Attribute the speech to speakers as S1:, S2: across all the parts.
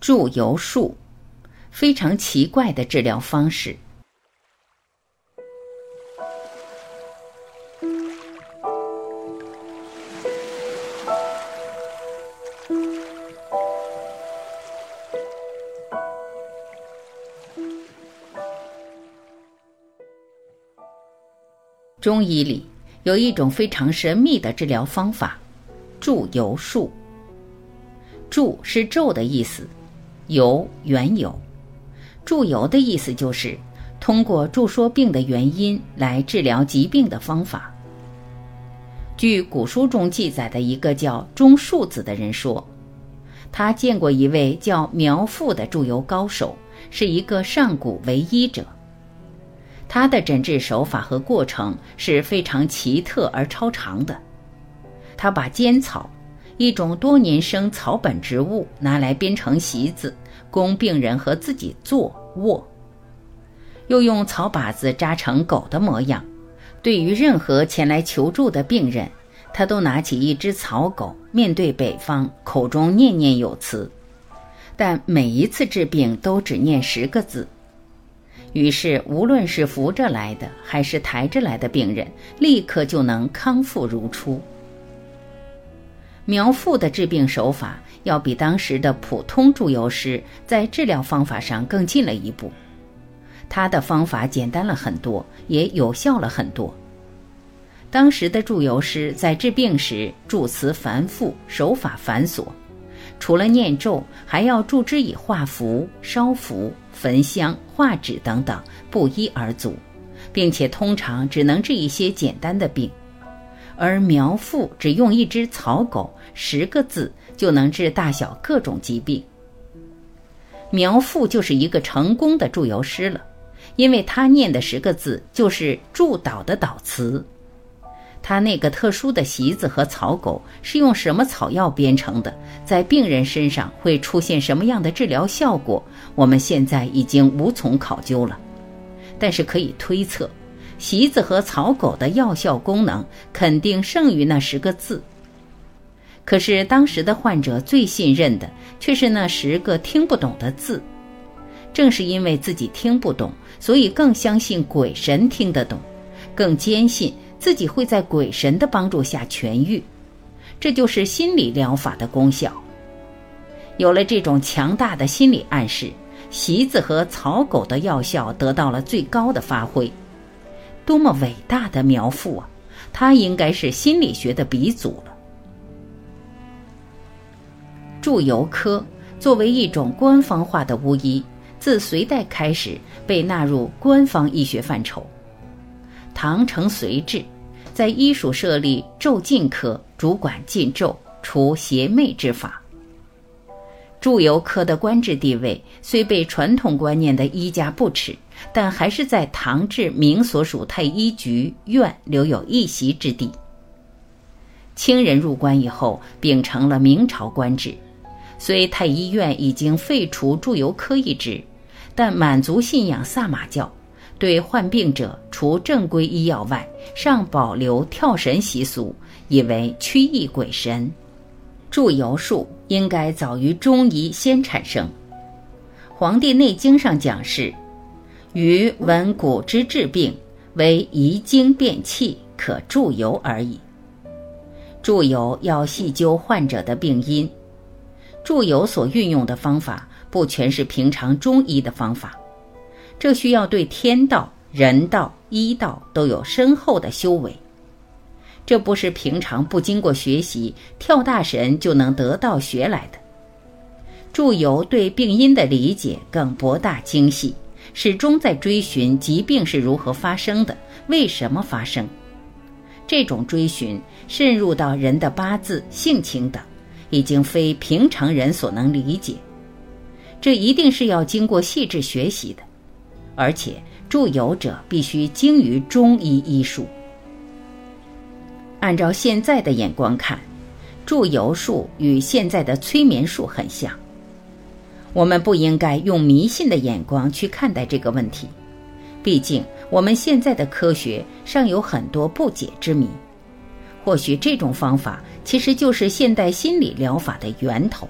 S1: 祝由术，非常奇怪的治疗方式。中医里有一种非常神秘的治疗方法——祝由术。注是咒的意思，由缘由。祝由的意思就是通过注说病的原因来治疗疾病的方法。据古书中记载的一个叫钟树子的人说，他见过一位叫苗阜的祝由高手，是一个上古唯医者。他的诊治手法和过程是非常奇特而超常的。他把尖草，一种多年生草本植物，拿来编成席子，供病人和自己坐卧；又用草把子扎成狗的模样。对于任何前来求助的病人，他都拿起一只草狗，面对北方，口中念念有词，但每一次治病都只念十个字。于是，无论是扶着来的还是抬着来的病人，立刻就能康复如初。苗阜的治病手法要比当时的普通祝由师在治疗方法上更进了一步，他的方法简单了很多，也有效了很多。当时的祝由师在治病时，祝词繁复，手法繁琐。除了念咒，还要助之以画符、烧符、焚香、画纸等等，不一而足，并且通常只能治一些简单的病。而苗阜只用一只草狗，十个字就能治大小各种疾病。苗阜就是一个成功的祝由师了，因为他念的十个字就是祝祷的祷词。他那个特殊的席子和草狗是用什么草药编成的？在病人身上会出现什么样的治疗效果？我们现在已经无从考究了，但是可以推测，席子和草狗的药效功能肯定胜于那十个字。可是当时的患者最信任的却是那十个听不懂的字，正是因为自己听不懂，所以更相信鬼神听得懂，更坚信。自己会在鬼神的帮助下痊愈，这就是心理疗法的功效。有了这种强大的心理暗示，席子和草狗的药效得到了最高的发挥。多么伟大的苗阜啊！他应该是心理学的鼻祖了。祝由科作为一种官方化的巫医，自隋代开始被纳入官方医学范畴。唐承隋制，在医署设立咒禁科，主管禁咒、除邪魅之法。祝由科的官制地位虽被传统观念的医家不耻，但还是在唐至明所属太医局院留有一席之地。清人入关以后，秉承了明朝官制，虽太医院已经废除祝由科一职，但满族信仰萨满教。对患病者，除正规医药外，尚保留跳神习俗，以为驱疫鬼神。祝由术应该早于中医先产生，《黄帝内经》上讲是：余闻古之治病，为移经变气，可祝由而已。祝由要细究患者的病因，祝由所运用的方法，不全是平常中医的方法。这需要对天道、人道、医道都有深厚的修为，这不是平常不经过学习跳大神就能得到学来的。祝由对病因的理解更博大精细，始终在追寻疾病是如何发生的，为什么发生。这种追寻渗入到人的八字、性情等，已经非平常人所能理解。这一定是要经过细致学习的。而且，祝由者必须精于中医医术。按照现在的眼光看，祝由术与现在的催眠术很像。我们不应该用迷信的眼光去看待这个问题，毕竟我们现在的科学尚有很多不解之谜。或许这种方法其实就是现代心理疗法的源头。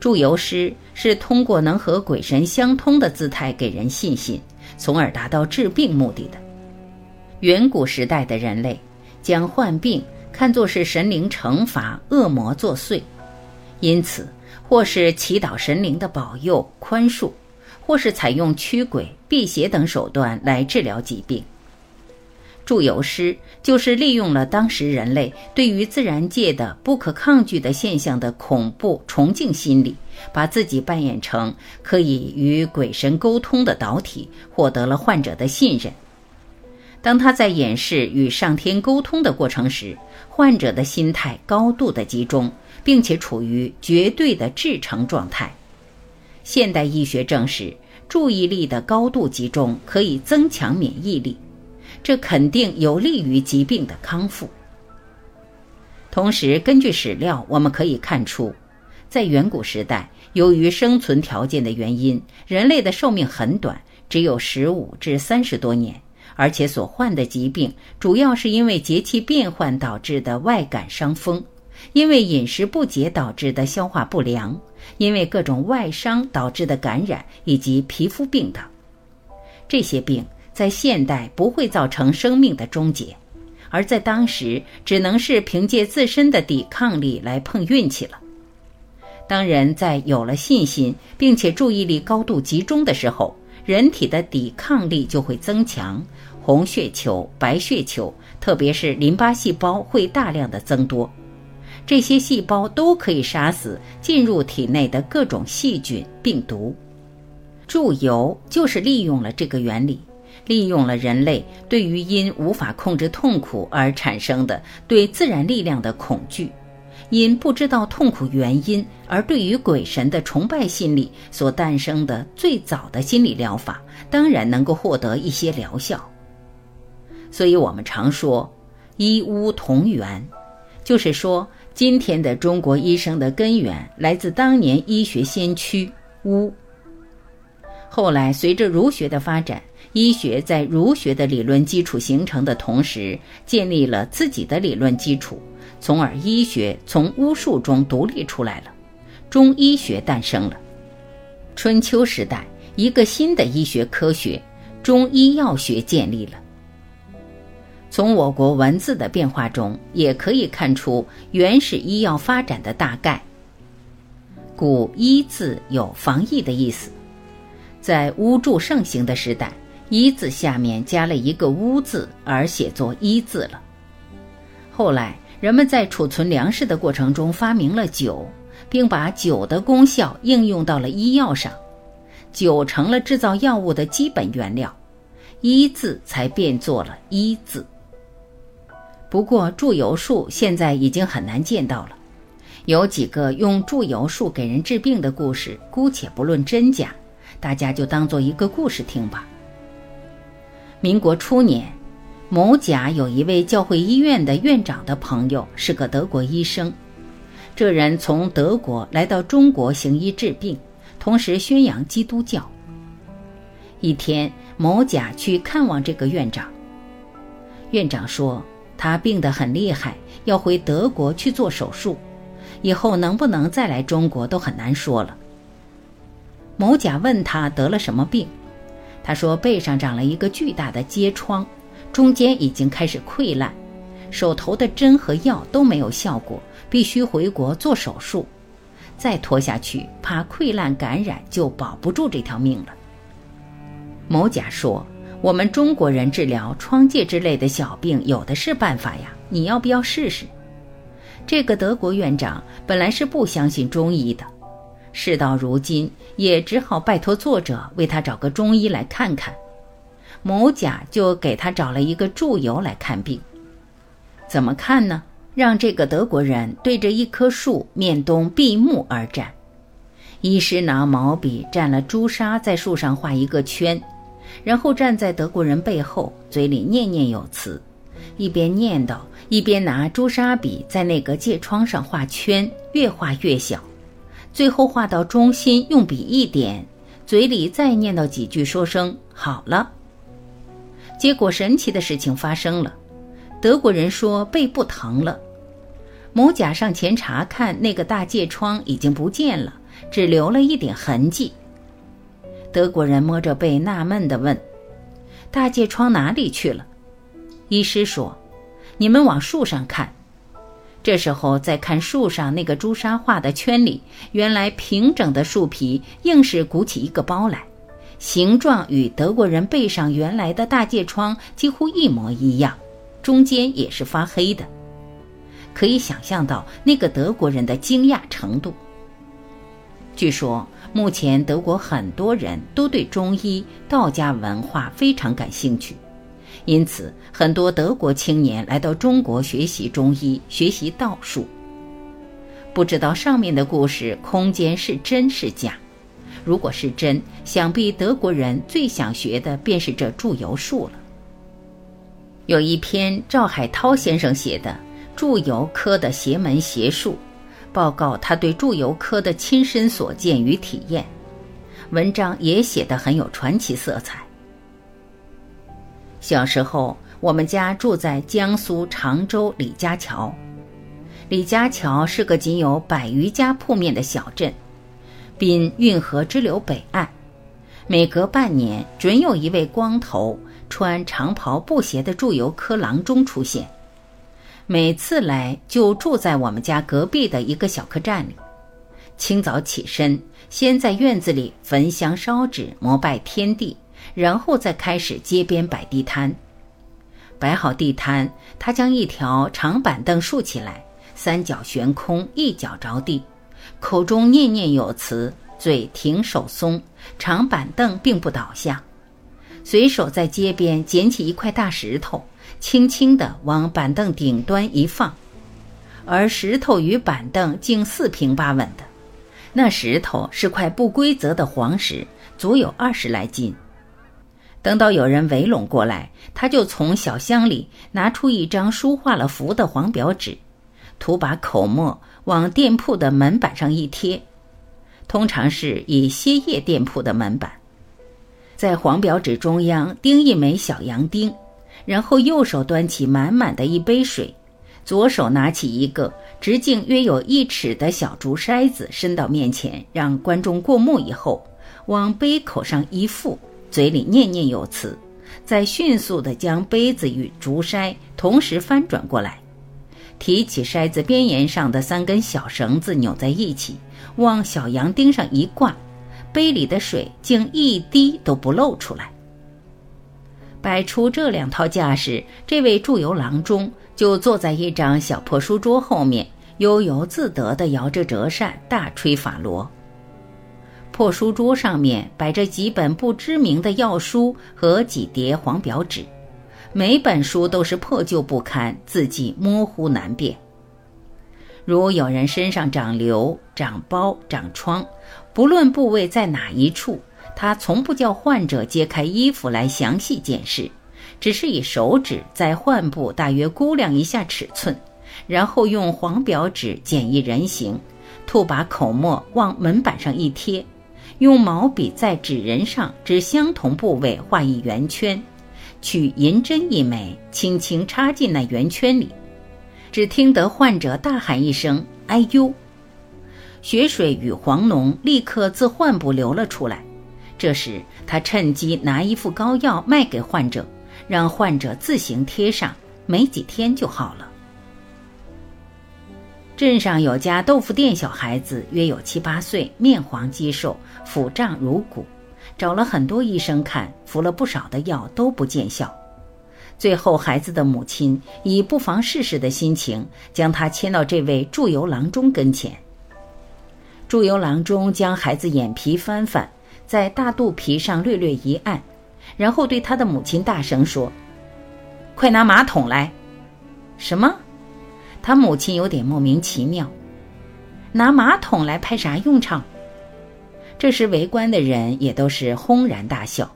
S1: 祝由师是通过能和鬼神相通的姿态给人信心，从而达到治病目的的。远古时代的人类将患病看作是神灵惩罚、恶魔作祟，因此或是祈祷神灵的保佑、宽恕，或是采用驱鬼、辟邪等手段来治疗疾病。祝由师就是利用了当时人类对于自然界的不可抗拒的现象的恐怖崇敬心理，把自己扮演成可以与鬼神沟通的导体，获得了患者的信任。当他在演示与上天沟通的过程时，患者的心态高度的集中，并且处于绝对的至诚状态。现代医学证实，注意力的高度集中可以增强免疫力。这肯定有利于疾病的康复。同时，根据史料，我们可以看出，在远古时代，由于生存条件的原因，人类的寿命很短，只有十五至三十多年，而且所患的疾病主要是因为节气变换导致的外感伤风，因为饮食不节导致的消化不良，因为各种外伤导致的感染以及皮肤病等，这些病。在现代不会造成生命的终结，而在当时只能是凭借自身的抵抗力来碰运气了。当人在有了信心，并且注意力高度集中的时候，人体的抵抗力就会增强，红血球、白血球，特别是淋巴细胞会大量的增多，这些细胞都可以杀死进入体内的各种细菌、病毒。注油就是利用了这个原理。利用了人类对于因无法控制痛苦而产生的对自然力量的恐惧，因不知道痛苦原因而对于鬼神的崇拜心理所诞生的最早的心理疗法，当然能够获得一些疗效。所以，我们常说“一巫同源”，就是说，今天的中国医生的根源来自当年医学先驱巫。后来，随着儒学的发展。医学在儒学的理论基础形成的同时，建立了自己的理论基础，从而医学从巫术中独立出来了，中医学诞生了。春秋时代，一个新的医学科学——中医药学建立了。从我国文字的变化中，也可以看出原始医药发展的大概。古“医”字有防疫的意思，在巫祝盛行的时代。医字下面加了一个巫字，而写作医字了。后来，人们在储存粮食的过程中发明了酒，并把酒的功效应用到了医药上，酒成了制造药物的基本原料，一字才变作了一字。不过，祝由术现在已经很难见到了。有几个用祝由术给人治病的故事，姑且不论真假，大家就当做一个故事听吧。民国初年，某甲有一位教会医院的院长的朋友，是个德国医生。这人从德国来到中国行医治病，同时宣扬基督教。一天，某甲去看望这个院长。院长说他病得很厉害，要回德国去做手术，以后能不能再来中国都很难说了。某甲问他得了什么病。他说背上长了一个巨大的疖疮，中间已经开始溃烂，手头的针和药都没有效果，必须回国做手术。再拖下去，怕溃烂感染就保不住这条命了。某甲说：“我们中国人治疗疮疥之类的小病有的是办法呀，你要不要试试？”这个德国院长本来是不相信中医的。事到如今，也只好拜托作者为他找个中医来看看。某甲就给他找了一个祝由来看病。怎么看呢？让这个德国人对着一棵树面东闭目而站。医师拿毛笔蘸了朱砂，在树上画一个圈，然后站在德国人背后，嘴里念念有词，一边念叨，一边拿朱砂笔在那个疥疮上画圈，越画越小。最后画到中心，用笔一点，嘴里再念叨几句，说声好了。结果神奇的事情发生了，德国人说背不疼了。某甲上前查看，那个大疥疮已经不见了，只留了一点痕迹。德国人摸着背，纳闷地问：“大疥疮哪里去了？”医师说：“你们往树上看。”这时候再看树上那个朱砂画的圈里，原来平整的树皮硬是鼓起一个包来，形状与德国人背上原来的大疥疮几乎一模一样，中间也是发黑的。可以想象到那个德国人的惊讶程度。据说，目前德国很多人都对中医、道家文化非常感兴趣。因此，很多德国青年来到中国学习中医、学习道术。不知道上面的故事空间是真是假？如果是真，想必德国人最想学的便是这祝由术了。有一篇赵海涛先生写的《祝由科的邪门邪术》，报告他对祝由科的亲身所见与体验。文章也写得很有传奇色彩。小时候，我们家住在江苏常州李家桥。李家桥是个仅有百余家铺面的小镇，滨运河支流北岸。每隔半年，准有一位光头、穿长袍布鞋的祝由科郎中出现。每次来，就住在我们家隔壁的一个小客栈里。清早起身，先在院子里焚香烧纸，膜拜天地。然后再开始街边摆地摊，摆好地摊，他将一条长板凳竖起来，三脚悬空，一脚着地，口中念念有词，嘴停手松，长板凳并不倒下。随手在街边捡起一块大石头，轻轻地往板凳顶端一放，而石头与板凳竟四平八稳的。那石头是块不规则的黄石，足有二十来斤。等到有人围拢过来，他就从小箱里拿出一张书画了符的黄表纸，涂把口墨往店铺的门板上一贴，通常是以歇业店铺的门板，在黄表纸中央钉一枚小洋钉，然后右手端起满满的一杯水，左手拿起一个直径约有一尺的小竹筛子，伸到面前，让观众过目以后，往杯口上一附。嘴里念念有词，再迅速地将杯子与竹筛同时翻转过来，提起筛子边沿上的三根小绳子扭在一起，往小洋钉上一挂，杯里的水竟一滴都不漏出来。摆出这两套架势，这位祝由郎中就坐在一张小破书桌后面，悠游自得地摇着折扇，大吹法螺。破书桌上面摆着几本不知名的药书和几叠黄表纸，每本书都是破旧不堪，字迹模糊难辨。如有人身上长瘤、长包、长疮，不论部位在哪一处，他从不叫患者揭开衣服来详细检视，只是以手指在患部大约估量一下尺寸，然后用黄表纸剪一人形，吐把口沫往门板上一贴。用毛笔在纸人上指相同部位画一圆圈，取银针一枚，轻轻插进那圆圈里。只听得患者大喊一声“哎呦”，血水与黄脓立刻自患部流了出来。这时他趁机拿一副膏药卖给患者，让患者自行贴上，没几天就好了。镇上有家豆腐店，小孩子约有七八岁，面黄肌瘦，腹胀如鼓，找了很多医生看，服了不少的药都不见效。最后，孩子的母亲以不妨试试的心情，将他牵到这位祝由郎中跟前。祝由郎中将孩子眼皮翻翻，在大肚皮上略略一按，然后对他的母亲大声说：“快拿马桶来！”什么？他母亲有点莫名其妙，拿马桶来派啥用场？这时围观的人也都是轰然大笑。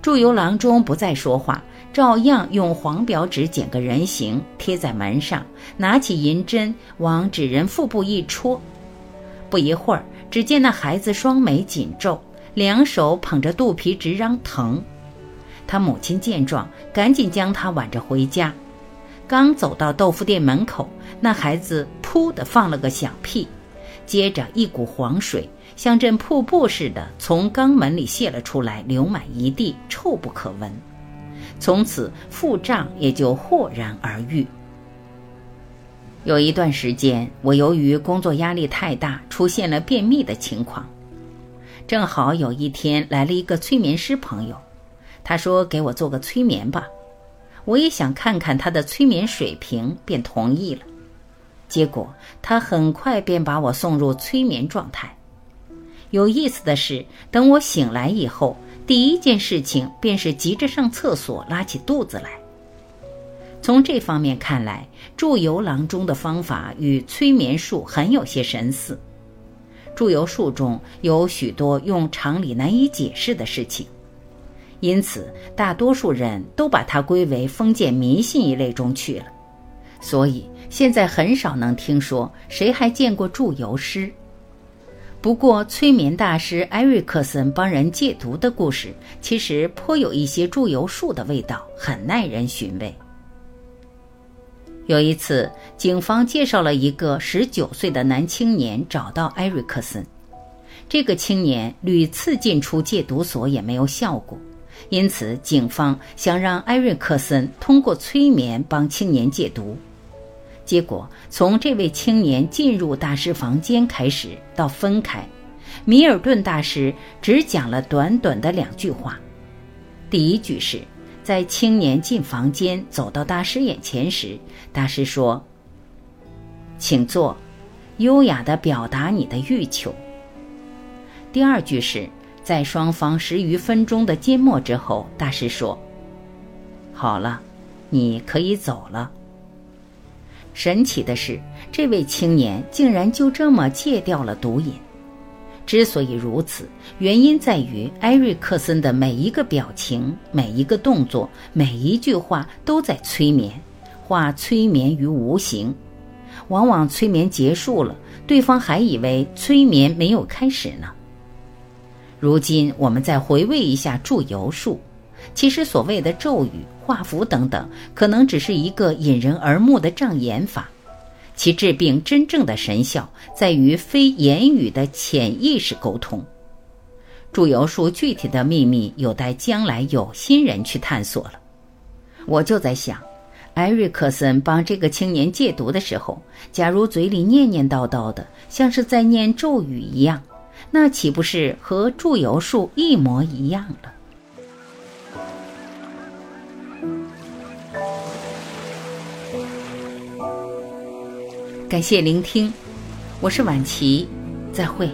S1: 祝由郎中不再说话，照样用黄表纸剪个人形贴在门上，拿起银针往纸人腹部一戳。不一会儿，只见那孩子双眉紧皱，两手捧着肚皮直嚷疼。他母亲见状，赶紧将他挽着回家。刚走到豆腐店门口，那孩子噗的放了个响屁，接着一股黄水像阵瀑布似的从肛门里泄了出来，流满一地，臭不可闻。从此腹胀也就豁然而愈。有一段时间，我由于工作压力太大，出现了便秘的情况。正好有一天来了一个催眠师朋友，他说给我做个催眠吧。我也想看看他的催眠水平，便同意了。结果他很快便把我送入催眠状态。有意思的是，等我醒来以后，第一件事情便是急着上厕所，拉起肚子来。从这方面看来，祝由郎中的方法与催眠术很有些神似。祝由术中有许多用常理难以解释的事情。因此，大多数人都把它归为封建迷信一类中去了。所以，现在很少能听说谁还见过祝由师。不过，催眠大师艾瑞克森帮人戒毒的故事，其实颇有一些祝由术的味道，很耐人寻味。有一次，警方介绍了一个十九岁的男青年找到艾瑞克森。这个青年屡次进出戒毒所也没有效果。因此，警方想让艾瑞克森通过催眠帮青年戒毒。结果，从这位青年进入大师房间开始到分开，米尔顿大师只讲了短短的两句话。第一句是，在青年进房间走到大师眼前时，大师说：“请坐，优雅地表达你的欲求。”第二句是。在双方十余分钟的缄默之后，大师说：“好了，你可以走了。”神奇的是，这位青年竟然就这么戒掉了毒瘾。之所以如此，原因在于埃瑞克森的每一个表情、每一个动作、每一句话都在催眠，化催眠于无形。往往催眠结束了，对方还以为催眠没有开始呢。如今我们再回味一下祝由术，其实所谓的咒语、画符等等，可能只是一个引人耳目的障眼法，其治病真正的神效在于非言语的潜意识沟通。祝由术具体的秘密有待将来有心人去探索了。我就在想，艾瑞克森帮这个青年戒毒的时候，假如嘴里念念叨叨的，像是在念咒语一样。那岂不是和祝由术一模一样了？感谢聆听，我是晚琪，再会。